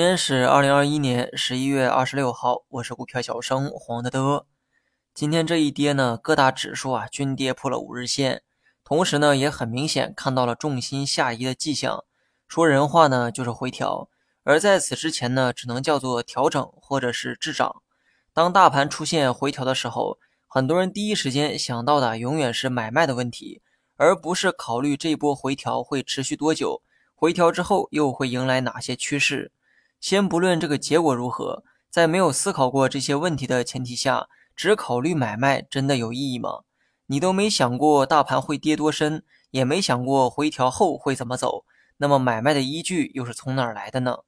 今天是二零二一年十一月二十六号，我是股票小生黄德德。今天这一跌呢，各大指数啊均跌破了五日线，同时呢也很明显看到了重心下移的迹象。说人话呢就是回调，而在此之前呢只能叫做调整或者是滞涨。当大盘出现回调的时候，很多人第一时间想到的永远是买卖的问题，而不是考虑这波回调会持续多久。回调之后又会迎来哪些趋势？先不论这个结果如何，在没有思考过这些问题的前提下，只考虑买卖真的有意义吗？你都没想过大盘会跌多深，也没想过回调后会怎么走，那么买卖的依据又是从哪儿来的呢？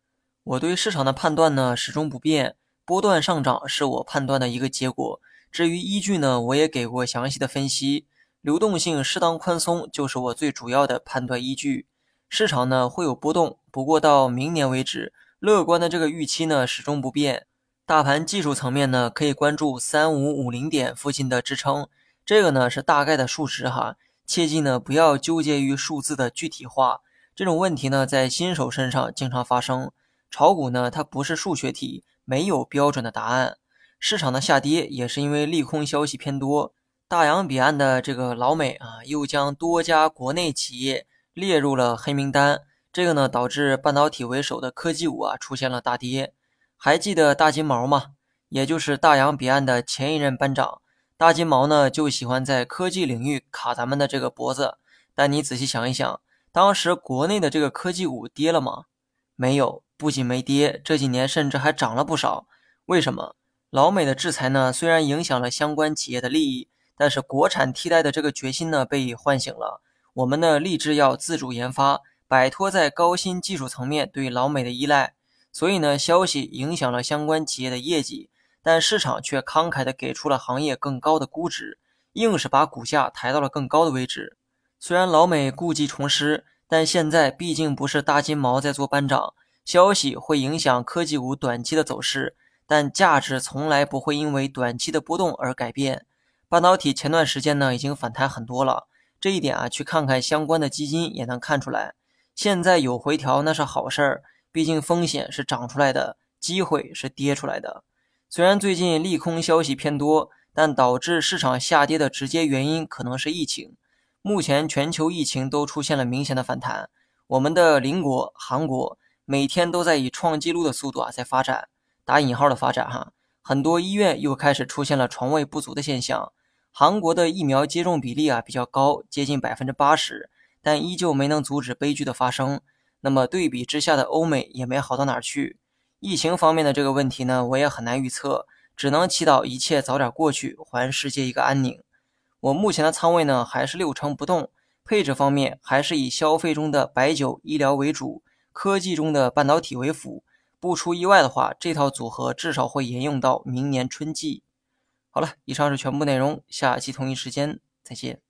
我对市场的判断呢始终不变，波段上涨是我判断的一个结果。至于依据呢，我也给过详细的分析，流动性适当宽松就是我最主要的判断依据。市场呢会有波动，不过到明年为止，乐观的这个预期呢始终不变。大盘技术层面呢，可以关注三五五零点附近的支撑，这个呢是大概的数值哈，切记呢不要纠结于数字的具体化。这种问题呢在新手身上经常发生。炒股呢它不是数学题，没有标准的答案。市场的下跌也是因为利空消息偏多，大洋彼岸的这个老美啊又将多家国内企业。列入了黑名单，这个呢导致半导体为首的科技股啊出现了大跌。还记得大金毛吗？也就是大洋彼岸的前一任班长。大金毛呢就喜欢在科技领域卡咱们的这个脖子。但你仔细想一想，当时国内的这个科技股跌了吗？没有，不仅没跌，这几年甚至还涨了不少。为什么？老美的制裁呢虽然影响了相关企业的利益，但是国产替代的这个决心呢被唤醒了。我们呢立志要自主研发，摆脱在高新技术层面对老美的依赖。所以呢，消息影响了相关企业的业绩，但市场却慷慨地给出了行业更高的估值，硬是把股价抬到了更高的位置。虽然老美故技重施，但现在毕竟不是大金毛在做班长。消息会影响科技股短期的走势，但价值从来不会因为短期的波动而改变。半导体前段时间呢已经反弹很多了。这一点啊，去看看相关的基金也能看出来。现在有回调那是好事儿，毕竟风险是涨出来的，机会是跌出来的。虽然最近利空消息偏多，但导致市场下跌的直接原因可能是疫情。目前全球疫情都出现了明显的反弹，我们的邻国韩国每天都在以创纪录的速度啊在发展，打引号的发展哈。很多医院又开始出现了床位不足的现象。韩国的疫苗接种比例啊比较高，接近百分之八十，但依旧没能阻止悲剧的发生。那么对比之下的欧美也没好到哪儿去。疫情方面的这个问题呢，我也很难预测，只能祈祷一切早点过去，还世界一个安宁。我目前的仓位呢还是六成不动，配置方面还是以消费中的白酒、医疗为主，科技中的半导体为辅。不出意外的话，这套组合至少会沿用到明年春季。好了，以上是全部内容，下期同一时间再见。